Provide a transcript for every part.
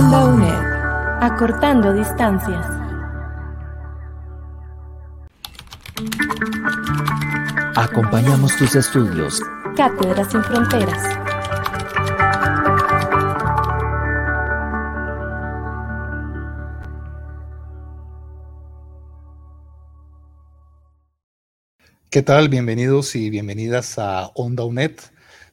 Onda UNED. Acortando distancias. Acompañamos tus estudios. Cátedras sin Fronteras. ¿Qué tal? Bienvenidos y bienvenidas a Onda UNED.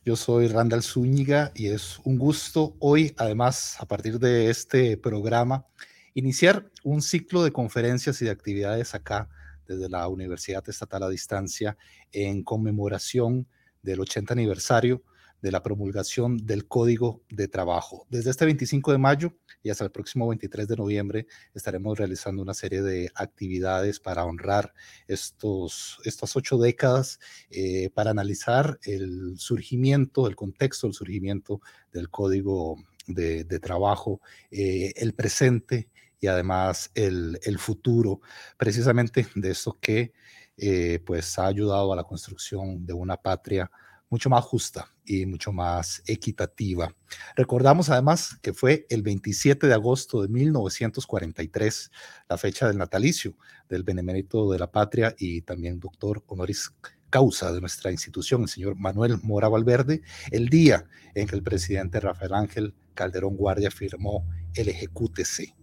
Yo soy Randall Zúñiga y es un gusto hoy, además, a partir de este programa, iniciar un ciclo de conferencias y de actividades acá desde la Universidad Estatal a Distancia en conmemoración del 80 aniversario de la promulgación del Código de Trabajo. Desde este 25 de mayo y hasta el próximo 23 de noviembre estaremos realizando una serie de actividades para honrar estos, estas ocho décadas, eh, para analizar el surgimiento, el contexto del surgimiento del Código de, Trabajo, eh, el presente y además el, futuro, precisamente de esto que eh, pues ha ayudado a la construcción de una patria mucho más justa y mucho más equitativa. Recordamos además que fue el 27 de agosto de 1943, la fecha del natalicio del benemérito de la patria y también doctor honoris causa de nuestra institución, el señor Manuel Mora Valverde, el día en que el presidente Rafael Ángel Calderón Guardia firmó el Ejecútese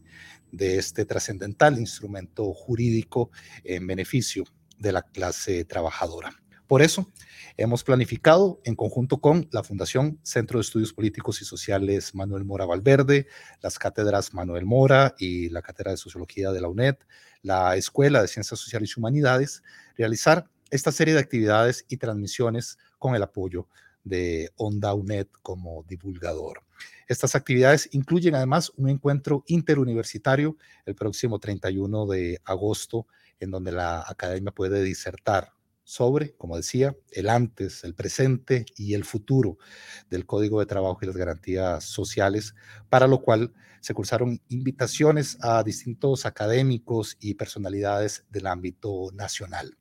de este trascendental instrumento jurídico en beneficio de la clase trabajadora. Por eso, hemos planificado, en conjunto con la Fundación Centro de Estudios Políticos y Sociales Manuel Mora Valverde, las cátedras Manuel Mora y la Cátedra de Sociología de la UNED, la Escuela de Ciencias Sociales y Humanidades, realizar esta serie de actividades y transmisiones con el apoyo de Onda UNED como divulgador. Estas actividades incluyen además un encuentro interuniversitario el próximo 31 de agosto, en donde la academia puede disertar sobre, como decía, el antes, el presente y el futuro del Código de Trabajo y las garantías sociales, para lo cual se cursaron invitaciones a distintos académicos y personalidades del ámbito nacional.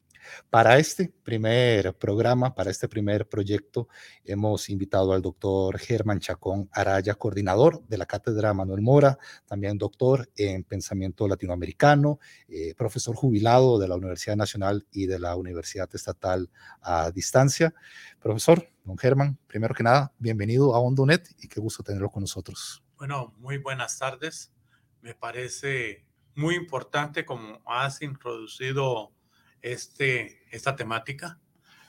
Para este primer programa, para este primer proyecto, hemos invitado al doctor Germán Chacón Araya, coordinador de la Cátedra Manuel Mora, también doctor en pensamiento latinoamericano, eh, profesor jubilado de la Universidad Nacional y de la Universidad Estatal a distancia. Profesor, don Germán, primero que nada, bienvenido a Ondonet y qué gusto tenerlo con nosotros. Bueno, muy buenas tardes. Me parece muy importante como has introducido este, esta temática.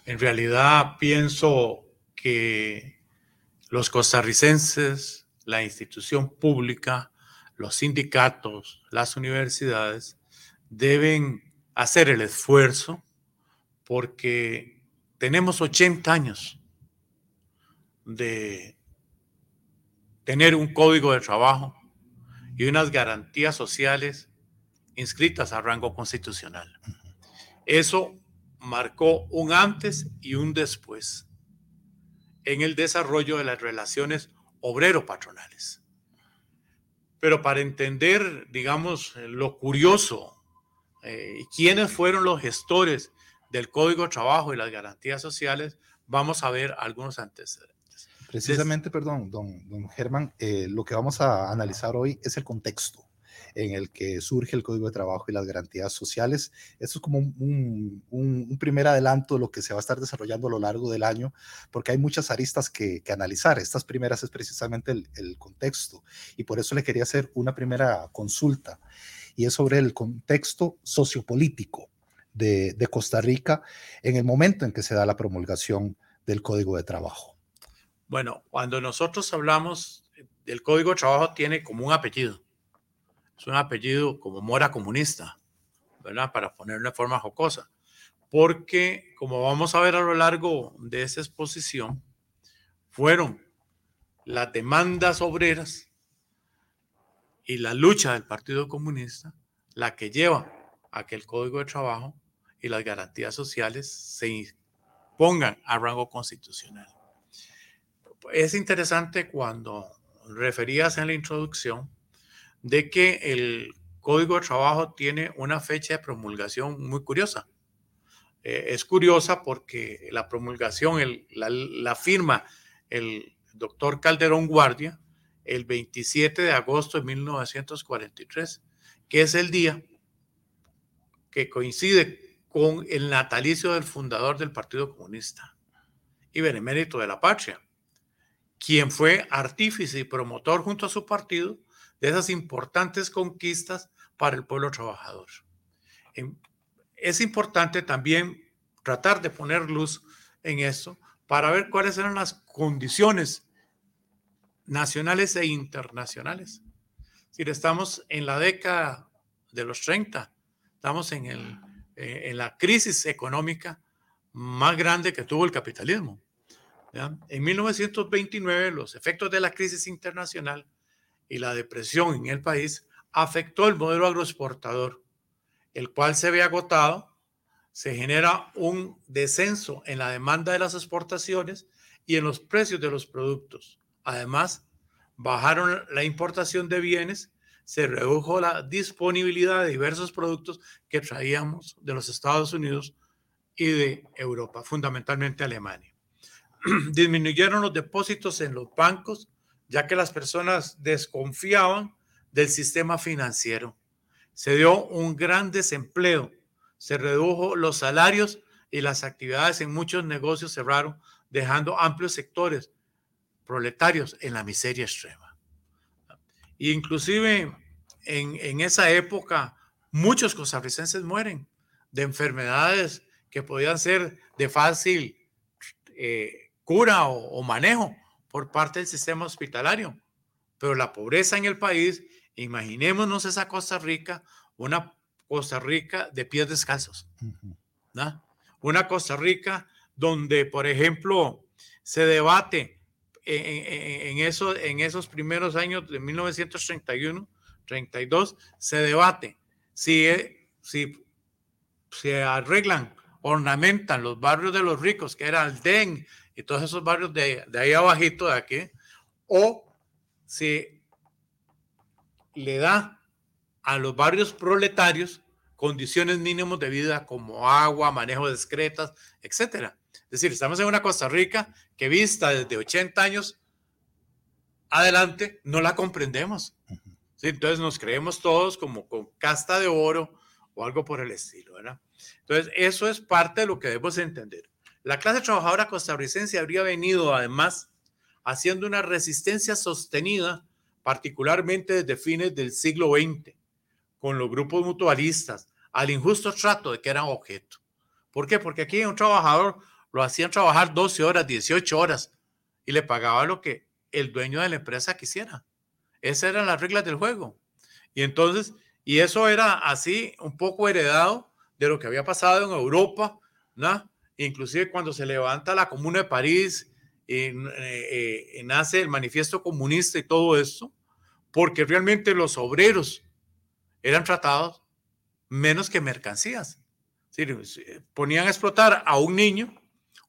En realidad pienso que los costarricenses, la institución pública, los sindicatos, las universidades deben hacer el esfuerzo porque tenemos 80 años de tener un código de trabajo y unas garantías sociales inscritas a rango constitucional. Eso marcó un antes y un después en el desarrollo de las relaciones obrero-patronales. Pero para entender, digamos, lo curioso, eh, quiénes fueron los gestores del Código de Trabajo y las garantías sociales, vamos a ver algunos antecedentes. Precisamente, perdón, don, don Germán, eh, lo que vamos a analizar hoy es el contexto en el que surge el Código de Trabajo y las garantías sociales. Esto es como un, primer adelanto de lo que se va a estar desarrollando a lo largo del año, porque hay muchas aristas que, analizar. Estas primeras es precisamente el, contexto y por eso le quería hacer una primera consulta y es sobre el contexto sociopolítico de, de Costa Rica en el momento en que se da la promulgación del Código de Trabajo. Bueno, cuando nosotros hablamos del Código de Trabajo tiene como un apellido es un apellido como Mora comunista, ¿verdad? Para ponerlo de forma jocosa. Porque, como vamos a ver a lo largo de esa exposición, fueron las demandas obreras y la lucha del Partido Comunista la que lleva a que el Código de Trabajo y las garantías sociales se pongan a rango constitucional. Es interesante cuando referías en la introducción de que el Código de Trabajo tiene una fecha de promulgación muy curiosa. Eh, es curiosa porque la promulgación la, la firma el doctor Calderón Guardia el 27 de agosto de 1943, que es el día que coincide con el natalicio del fundador del Partido Comunista y benemérito de la patria, quien fue artífice y promotor junto a su partido de esas importantes conquistas para el pueblo trabajador. Es importante también tratar de poner luz en eso para ver cuáles eran las condiciones nacionales e internacionales. Si estamos en la década de los 30, estamos en, el, eh, en la crisis económica más grande que tuvo el capitalismo. En 1929, los efectos de la crisis internacional y la depresión en el país afectó el modelo agroexportador, el cual se ve agotado, se genera un descenso en la demanda de las exportaciones y en los precios de los productos. Además, bajaron la importación de bienes, se redujo la disponibilidad de diversos productos que traíamos de los Estados Unidos y de Europa, fundamentalmente Alemania. Disminuyeron los depósitos en los bancos, ya que las personas desconfiaban del sistema financiero. Se dio un gran desempleo, se redujo los salarios y las actividades en muchos negocios cerraron, dejando amplios sectores proletarios en la miseria extrema. Y inclusive en, en esa época muchos costarricenses mueren de enfermedades que podían ser de fácil eh, cura o, manejo por parte del sistema hospitalario. Pero la pobreza en el país, imaginémonos esa Costa Rica, una Costa Rica de pies descalzos. ¿no? Una Costa Rica donde, por ejemplo, se debate en, eso, en esos primeros años de 1931, 32, se debate si, eh, si se arreglan, ornamentan los barrios de los ricos, que era el DEN y todos esos barrios de, de ahí abajito de aquí, o si le da a los barrios proletarios condiciones mínimas de vida como agua, manejo de discretas, etcétera. Es decir, estamos en una Costa Rica que vista desde 80 años adelante, no la comprendemos. Entonces nos creemos todos como con casta de oro o algo por el estilo. ¿verdad? Entonces, eso es parte de lo que debemos entender. La clase trabajadora costarricense habría venido además haciendo una resistencia sostenida, particularmente desde fines del siglo XX, con los grupos mutualistas, al injusto trato de que eran objeto. ¿Por qué? Porque aquí un trabajador lo hacían trabajar 12 horas, 18 horas y le pagaba lo que el dueño de la empresa quisiera. Esas eran las reglas del juego. Y entonces, y eso era así un poco heredado de lo que había pasado en Europa, ¿no? Inclusive cuando se levanta la Comuna de París eh, eh, nace el manifiesto comunista y todo esto, porque realmente los obreros eran tratados menos que mercancías. ponían a explotar a un niño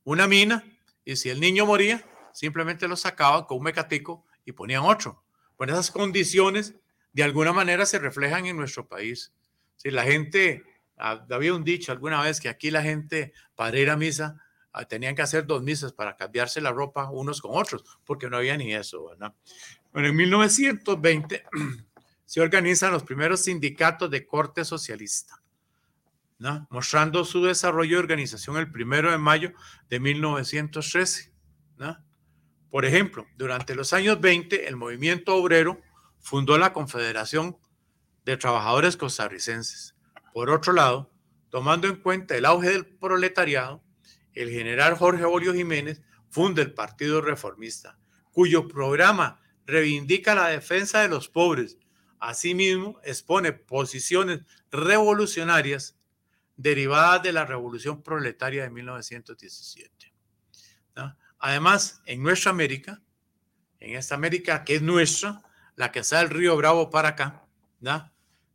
una mina y si el niño moría, simplemente lo sacaban con un mecatico y ponían otro. Pues esas condiciones de alguna manera se reflejan en nuestro país. Si la gente, había un dicho alguna vez que aquí la gente para ir a misa ah, tenían que hacer dos misas para cambiarse la ropa unos con otros, porque no había ni eso, ¿verdad? Bueno, en 1920 se organizan los primeros sindicatos de corte socialista mostrando su desarrollo y organización el primero de mayo de 1913. Por ejemplo, durante los años 20, el movimiento obrero fundó la Confederación de Trabajadores Costarricenses. Por otro lado, tomando en cuenta el auge del proletariado, el general Jorge Bolio Jiménez funda el Partido Reformista, cuyo programa reivindica la defensa de los pobres. Asimismo, expone posiciones revolucionarias derivadas de la revolución proletaria de 1917. Además, en nuestra América, en esta América que es nuestra, la que está del río Bravo para acá,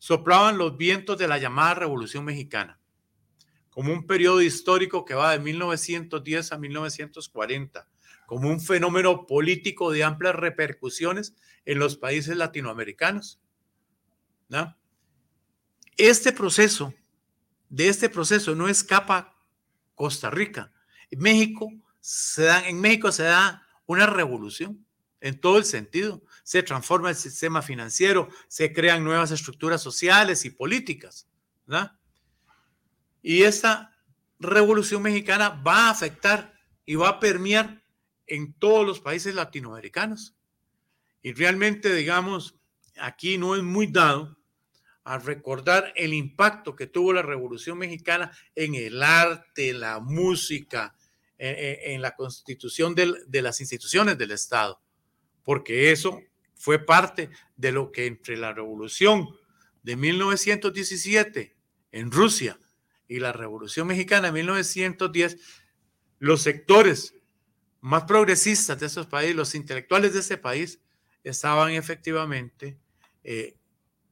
soplaban los vientos de la llamada Revolución Mexicana, como un periodo histórico que va de 1910 a 1940, como un fenómeno político de amplias repercusiones en los países latinoamericanos. Este proceso, de este proceso no escapa Costa Rica. México se da, en México se da una revolución en todo el sentido. Se transforma el sistema financiero, se crean nuevas estructuras sociales y políticas. Y esta revolución mexicana va a afectar y va a permear en todos los países latinoamericanos. Y realmente, digamos, aquí no es muy dado a recordar el impacto que tuvo la Revolución Mexicana en el arte, la música, en, la constitución de las instituciones del Estado, porque eso fue parte de lo que entre la Revolución de 1917 en Rusia y la Revolución Mexicana de 1910, los sectores más progresistas de esos países, los intelectuales de ese país, estaban efectivamente eh,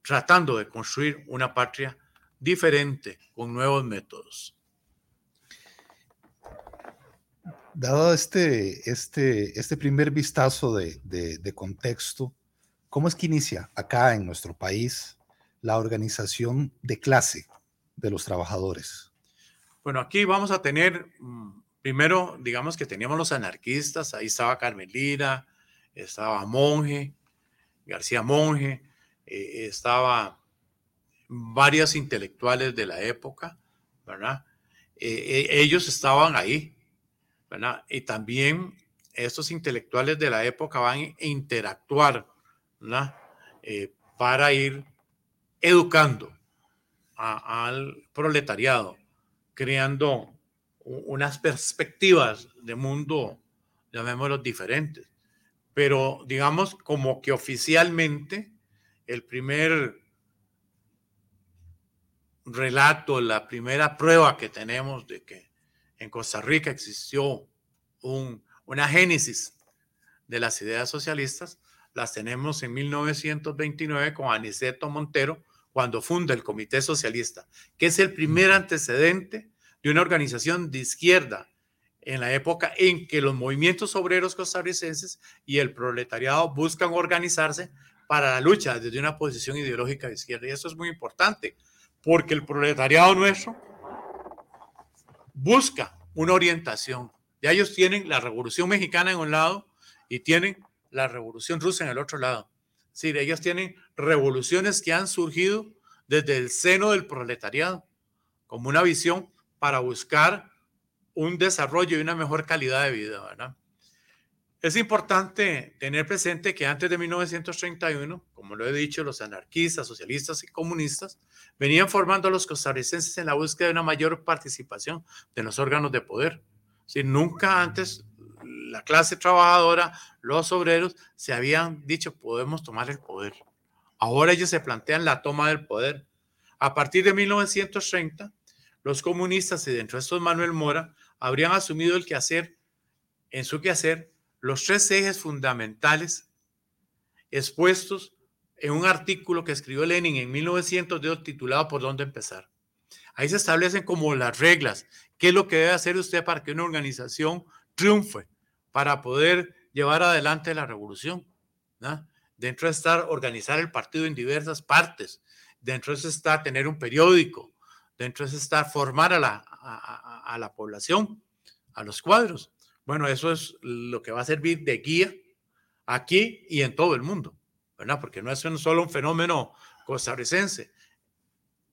tratando de construir una patria diferente con nuevos métodos. Dado este, este, este primer vistazo de, de, contexto, ¿cómo es que inicia acá en nuestro país la organización de clase de los trabajadores? Bueno, aquí vamos a tener, mm, primero, digamos que teníamos los anarquistas, ahí estaba Carmelina, estaba Monje, García Monje, eh, estaba varias intelectuales de la época, ¿verdad? Eh, eh, ellos estaban ahí, ¿verdad? Y también estos intelectuales de la época van a interactuar, ¿verdad? para ir educando al proletariado, creando unas perspectivas de mundo, llamémoslo diferentes. Pero digamos como que oficialmente el primer relato, la primera prueba que tenemos de que en Costa Rica existió una génesis de las ideas socialistas, las tenemos en 1929 con Aniceto Montero, cuando funda el Comité Socialista, que es el primer antecedente de una organización de izquierda en la época en que los movimientos obreros costarricenses y el proletariado buscan organizarse para la lucha desde una posición ideológica de izquierda. Y eso es muy importante, porque el proletariado nuestro busca una orientación. Ya ellos tienen la revolución mexicana en un lado y tienen la revolución rusa en el otro lado. Es decir, ellos tienen revoluciones que han surgido desde el seno del proletariado, como una visión para buscar un desarrollo y una mejor calidad de vida, ¿verdad? Es importante tener presente que antes de 1931, como lo he dicho, los anarquistas, socialistas y comunistas venían formando a los costarricenses en la búsqueda de una mayor participación de los órganos de poder. Si nunca antes la clase trabajadora, los obreros, se habían dicho podemos tomar el poder. Ahora ellos se plantean la toma del poder. A partir de 1930, los comunistas y dentro de estos Manuel Mora habrían asumido el quehacer, en su quehacer, los tres ejes fundamentales expuestos en un artículo que escribió Lenin en 1902 titulado ¿Por dónde empezar? Ahí se establecen como las reglas, qué es lo que debe hacer usted para que una organización triunfe, para poder llevar adelante la revolución. Dentro de estar organizar el partido en diversas partes, dentro está tener un periódico, dentro está formar a la, a la población, a los cuadros. Bueno, eso es lo que va a servir de guía aquí y en todo el mundo, ¿verdad? Porque no es solo un fenómeno costarricense.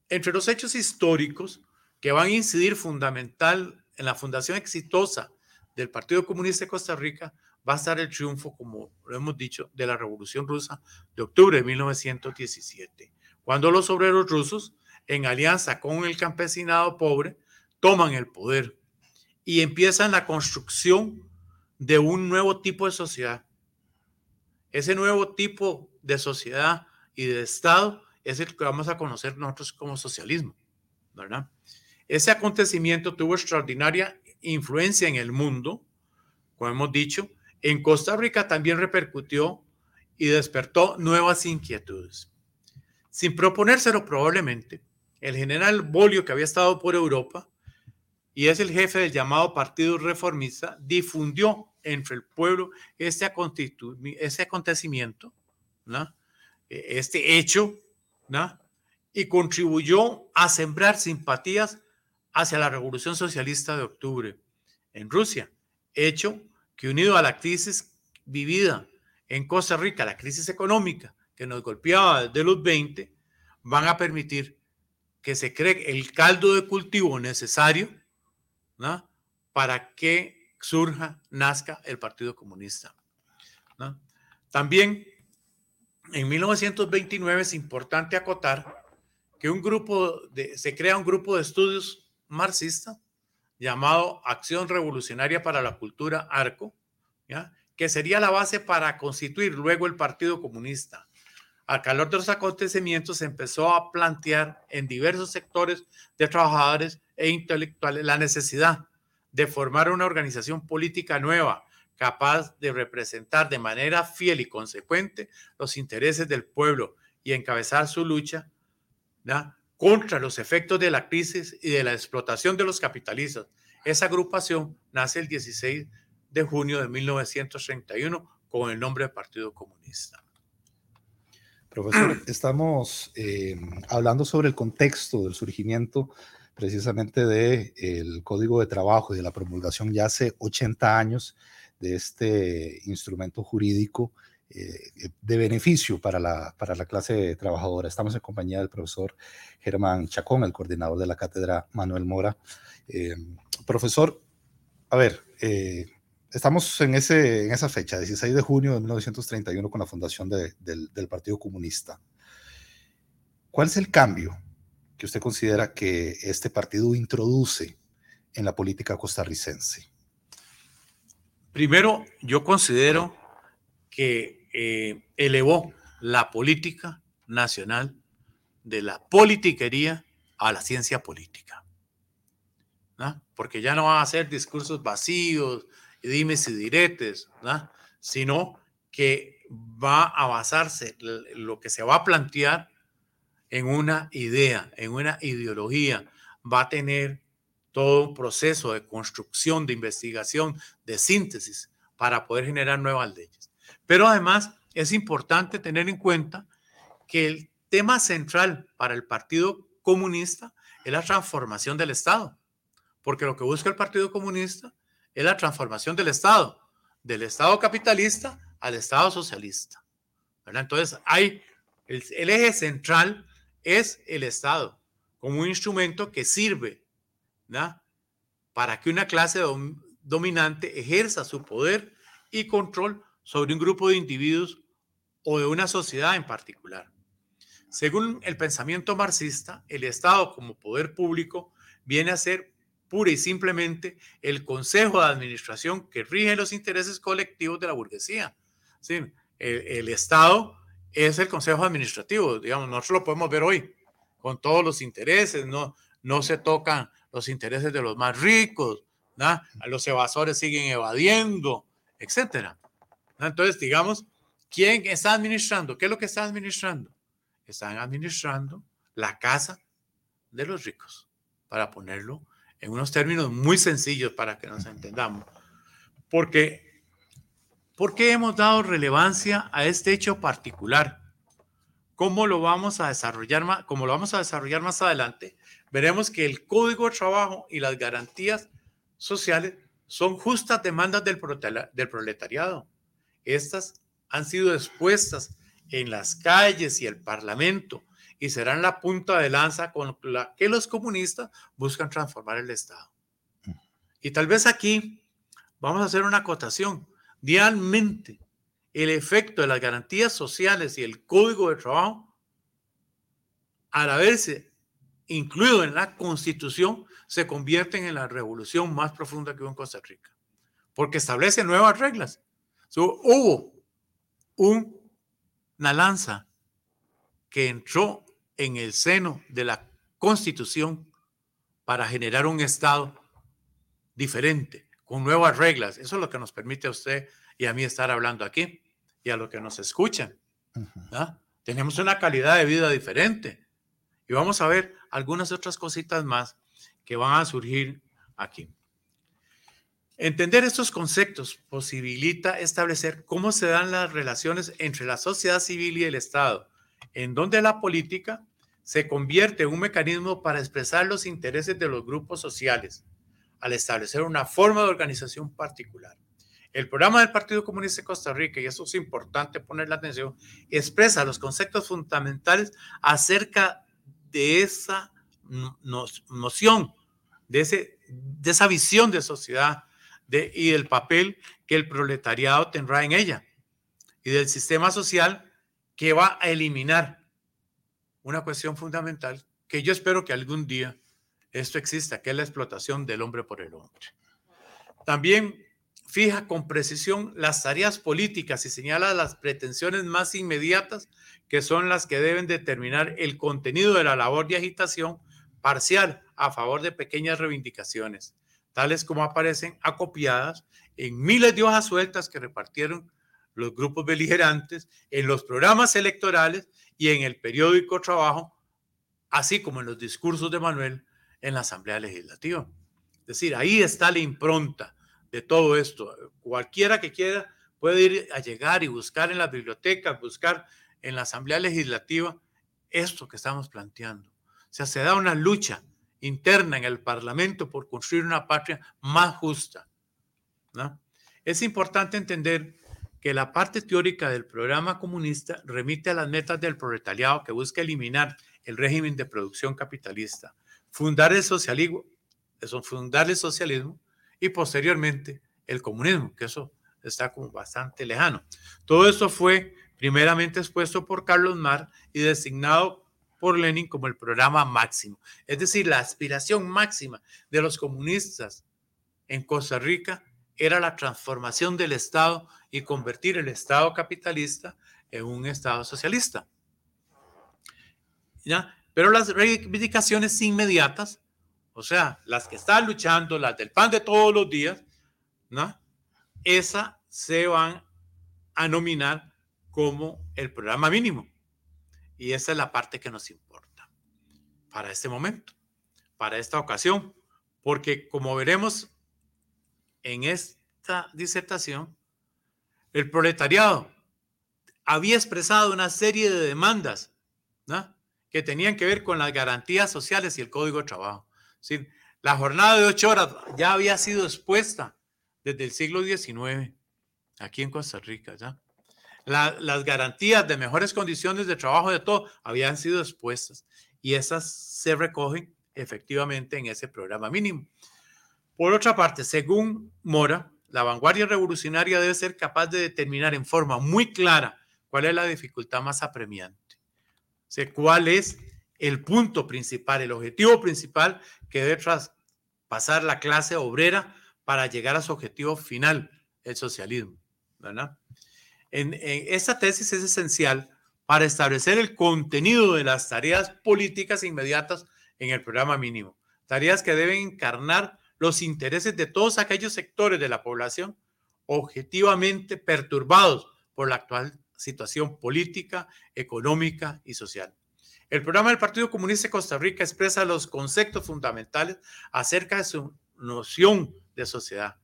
Entre los hechos históricos que van a incidir fundamental en la fundación exitosa del Partido Comunista de Costa Rica va a estar el triunfo, como lo hemos dicho, de la Revolución Rusa de octubre de 1917, cuando los obreros rusos, en alianza con el campesinado pobre, toman el poder y empiezan la construcción de un nuevo tipo de sociedad. Ese nuevo tipo de sociedad y de Estado es el que vamos a conocer nosotros como socialismo, ¿verdad? Ese acontecimiento tuvo extraordinaria influencia en el mundo, como hemos dicho. En Costa Rica también repercutió y despertó nuevas inquietudes. Sin proponérselo probablemente, el general Bolio, que había estado por Europa y es el jefe del llamado Partido Reformista, difundió entre el pueblo este, este acontecimiento. E, este hecho, y contribuyó a sembrar simpatías hacia la revolución socialista de octubre en Rusia, hecho que unido a la crisis vivida en Costa Rica, la crisis económica que nos golpeaba desde los 20, van a permitir que se cree el caldo de cultivo necesario para que surja, nazca el Partido Comunista. También en 1929 es importante acotar que un grupo de, se crea un grupo de estudios marxista llamado Acción Revolucionaria para la Cultura ARCO, ¿ya? que sería la base para constituir luego el Partido Comunista. Al calor de los acontecimientos se empezó a plantear en diversos sectores de trabajadores e intelectuales la necesidad de formar una organización política nueva, capaz de representar de manera fiel y consecuente los intereses del pueblo y encabezar su lucha contra los efectos de la crisis y de la explotación de los capitalistas. Esa agrupación nace el 16 de junio de 1931 con el nombre de Partido Comunista. Profesor, estamos eh, hablando sobre el contexto del surgimiento precisamente del Código de Trabajo y de la promulgación ya hace 80 años de este instrumento jurídico eh, de beneficio para la, para la clase trabajadora. Estamos en compañía del profesor Germán Chacón, el coordinador de la cátedra Manuel Mora. Eh, profesor, a ver, eh, estamos en, ese, en esa fecha, 16 de junio de 1931, con la fundación del, del Partido Comunista. ¿Cuál es el cambio que usted considera que este partido introduce en la política costarricense? Primero, yo considero que eh, elevó la política nacional de la politiquería a la ciencia política. ¿no? Porque ya no va a ser discursos vacíos, dimes y diretes, ¿no? sino que va a basarse lo que se va a plantear en una idea, en una ideología, va a tener todo un proceso de construcción, de investigación, de síntesis para poder generar nuevas leyes. Pero además es importante tener en cuenta que el tema central para el Partido Comunista es la transformación del Estado, porque lo que busca el Partido Comunista es la transformación del Estado, del Estado capitalista al Estado socialista. Entonces, hay el, el eje central es el Estado como un instrumento que sirve para que una clase dominante ejerza su poder y control sobre un grupo de individuos o de una sociedad en particular. Según el pensamiento marxista, el Estado como poder público viene a ser pura y simplemente el consejo de administración que rige los intereses colectivos de la burguesía. ¿Sí? el Estado es el Consejo Administrativo, digamos, nosotros lo podemos ver hoy, con todos los intereses, no, no se tocan los intereses de los más ricos, ¿no? los evasores siguen evadiendo, etcétera. Entonces, digamos, ¿quién está administrando? ¿Qué es lo que está administrando? Están administrando la casa de los ricos, para ponerlo en unos términos muy sencillos para que nos entendamos. Porque ¿Por qué hemos dado relevancia a este hecho particular? ¿Cómo lo vamos a desarrollar más, como lo vamos a desarrollar más adelante? Veremos que el código de trabajo y las garantías sociales son justas demandas del proletariado. Estas han sido expuestas en las calles y el parlamento y serán la punta de lanza con la que los comunistas buscan transformar el Estado. Y tal vez aquí vamos a hacer una acotación. Realmente, el efecto de las garantías sociales y el código de trabajo, al haberse incluido en la constitución, se convierten en la revolución más profunda que hubo en Costa Rica, porque establece nuevas reglas. Hubo una lanza que entró en el seno de la constitución para generar un Estado diferente, con nuevas reglas. Eso es lo que nos permite a usted y a mí estar hablando aquí. y a los que nos escuchan. Tenemos una calidad de vida diferente. Y vamos a ver algunas otras cositas más que van a surgir aquí. Entender estos conceptos posibilita establecer cómo se dan las relaciones entre la sociedad civil y el Estado, en donde la política se convierte en un mecanismo para expresar los intereses de los grupos sociales, al establecer una forma de organización particular. El programa del Partido Comunista de Costa Rica, y eso es importante poner la atención, expresa los conceptos fundamentales acerca de esa noción, de, ese, de esa visión de sociedad y del papel que el proletariado tendrá en ella y del sistema social que va a eliminar una cuestión fundamental que yo espero que algún día esto exista, que es la explotación del hombre por el hombre. También fija con precisión las tareas políticas y señala las pretensiones más inmediatas que son las que deben determinar el contenido de la labor de agitación parcial a favor de pequeñas reivindicaciones tales como aparecen acopiadas en miles de hojas sueltas que repartieron los grupos beligerantes en los programas electorales y en el periódico Trabajo, así como en los discursos de Manuel en la Asamblea Legislativa. Es decir, ahí está la impronta de todo esto. Cualquiera que quiera puede ir a llegar y buscar en las bibliotecas, buscar en la Asamblea Legislativa esto que estamos planteando. O sea, se da una lucha interna en el Parlamento por construir una patria más justa. Es importante entender que la parte teórica del programa comunista remite a las metas del proletariado que busca eliminar el régimen de producción capitalista, fundar el socialismo, eso, fundar el socialismo y posteriormente el comunismo, que eso está como bastante lejano. Todo esto fue primeramente expuesto por Carlos Mar y designado por Lenin como el programa máximo. Es decir, la aspiración máxima de los comunistas en Costa Rica era la transformación del Estado y convertir el Estado capitalista en un Estado socialista. ¿Ya? Pero las reivindicaciones inmediatas, o sea, las que están luchando, las del pan de todos los días, ¿no? Esas se van a nominar como el programa mínimo. Y esa es la parte que nos importa para este momento, para esta ocasión, porque como veremos en esta disertación, el proletariado había expresado una serie de demandas que tenían que ver con las garantías sociales y el código de trabajo. la jornada de ocho horas ya había sido expuesta desde el siglo XIX aquí en Costa Rica. ¿ya? Las garantías de mejores condiciones de trabajo de todo habían sido expuestas y esas se recogen efectivamente en ese programa mínimo. Por otra parte, según Mora, la vanguardia revolucionaria debe ser capaz de determinar en forma muy clara cuál es la dificultad más apremiante, o cuál es el punto principal, el objetivo principal que debe pasar la clase obrera para llegar a su objetivo final, el socialismo. ¿verdad? En, esta tesis es esencial para establecer el contenido de las tareas políticas inmediatas en el programa mínimo. Tareas que deben encarnar los intereses de todos aquellos sectores de la población objetivamente perturbados por la actual situación política, económica y social. El programa del Partido Comunista de Costa Rica expresa los conceptos fundamentales acerca de su noción de sociedad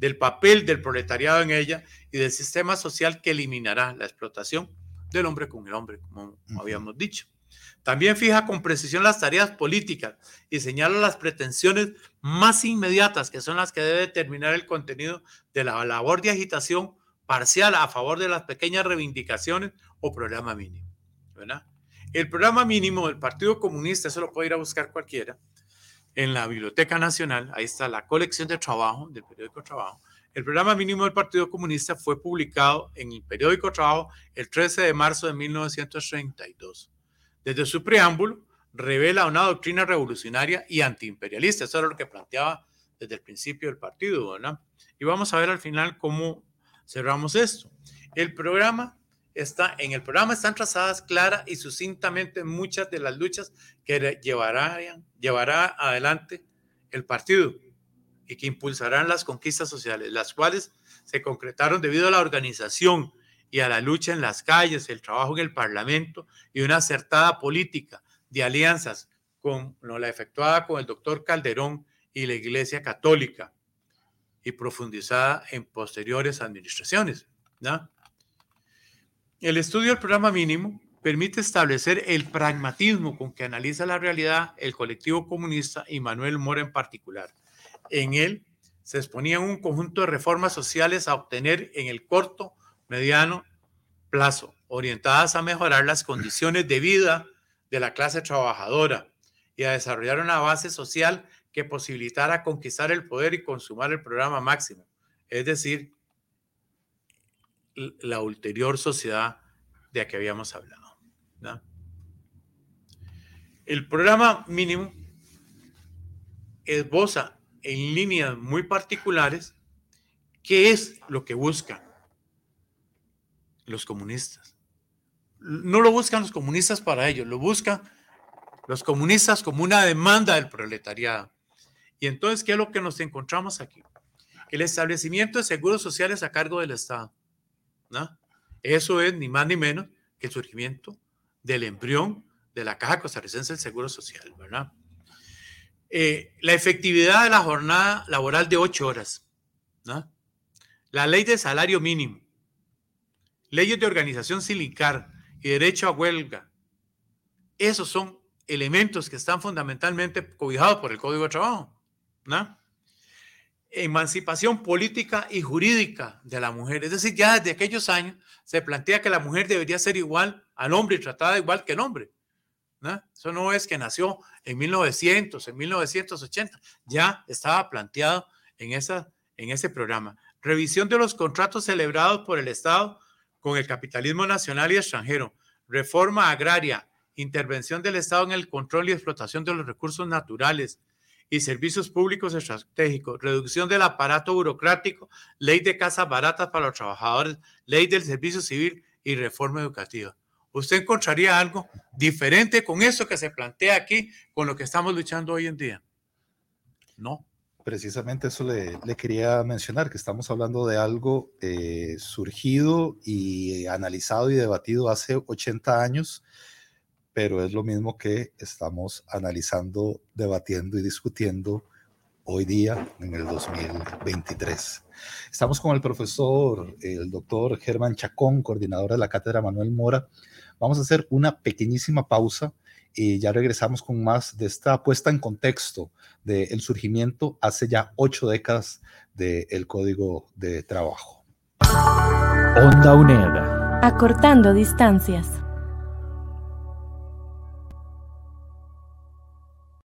del papel del proletariado en ella y del sistema social que eliminará la explotación del hombre con el hombre, como habíamos dicho. También fija con precisión las tareas políticas y señala las pretensiones más inmediatas, que son las que debe determinar el contenido de la labor de agitación parcial a favor de las pequeñas reivindicaciones o programa mínimo. El programa mínimo del Partido Comunista, eso lo puede ir a buscar cualquiera, en la Biblioteca Nacional, ahí está la colección de trabajo del periódico Trabajo. El programa mínimo del Partido Comunista fue publicado en el periódico Trabajo el 13 de marzo de 1932. Desde su preámbulo, revela una doctrina revolucionaria y antiimperialista. Eso era lo que planteaba desde el principio del partido, ¿verdad? Y vamos a ver al final cómo cerramos esto. El programa está, en el programa están trazadas clara y sucintamente muchas de las luchas que llevará, llevará adelante el partido y que impulsarán las conquistas sociales, las cuales se concretaron debido a la organización y a la lucha en las calles, el trabajo en el Parlamento y una acertada política de alianzas como la efectuada con el doctor Calderón y la Iglesia Católica y profundizada en posteriores administraciones. El estudio del programa mínimo permite establecer el pragmatismo con que analiza la realidad el colectivo comunista y Manuel Mora en particular. En él se exponían un conjunto de reformas sociales a obtener en el corto, mediano plazo, orientadas a mejorar las condiciones de vida de la clase trabajadora y a desarrollar una base social que posibilitara conquistar el poder y consumar el programa máximo, es decir, la ulterior sociedad de la que habíamos hablado. El programa mínimo esboza en líneas muy particulares qué es lo que buscan los comunistas. No lo buscan los comunistas para ellos, lo buscan los comunistas como una demanda del proletariado. Y entonces, ¿qué es lo que nos encontramos aquí? El establecimiento de seguros sociales a cargo del Estado. ¿No? Eso es ni más ni menos que el surgimiento del embrión de la Caja Costarricense del Seguro Social, ¿verdad? Eh, la efectividad de la jornada laboral de ocho horas. La ley de salario mínimo, leyes de organización sindical y derecho a huelga. Esos son elementos que están fundamentalmente cobijados por el Código de Trabajo. Emancipación política y jurídica de la mujer. Es decir, ya desde aquellos años se plantea que la mujer debería ser igual al hombre y tratada igual que el hombre. ¿no? Eso no es que nació en 1900, en 1980. Ya estaba planteado en, esa, en ese programa. Revisión de los contratos celebrados por el Estado con el capitalismo nacional y extranjero. Reforma agraria. Intervención del Estado en el control y explotación de los recursos naturales y servicios públicos estratégicos, reducción del aparato burocrático, ley de casas baratas para los trabajadores, ley del servicio civil y reforma educativa. ¿Usted encontraría algo diferente con eso que se plantea aquí, con lo que estamos luchando hoy en día? No. Precisamente eso le, quería mencionar, que estamos hablando de algo eh, surgido y analizado y debatido hace 80 años pero es lo mismo que estamos analizando, debatiendo y discutiendo hoy día en el 2023. Estamos con el profesor, el doctor Germán Chacón, coordinador de la cátedra Manuel Mora. Vamos a hacer una pequeñísima pausa y ya regresamos con más de esta puesta en contexto del surgimiento hace ya ocho décadas del Código de Trabajo. Onda UNED. Acortando distancias.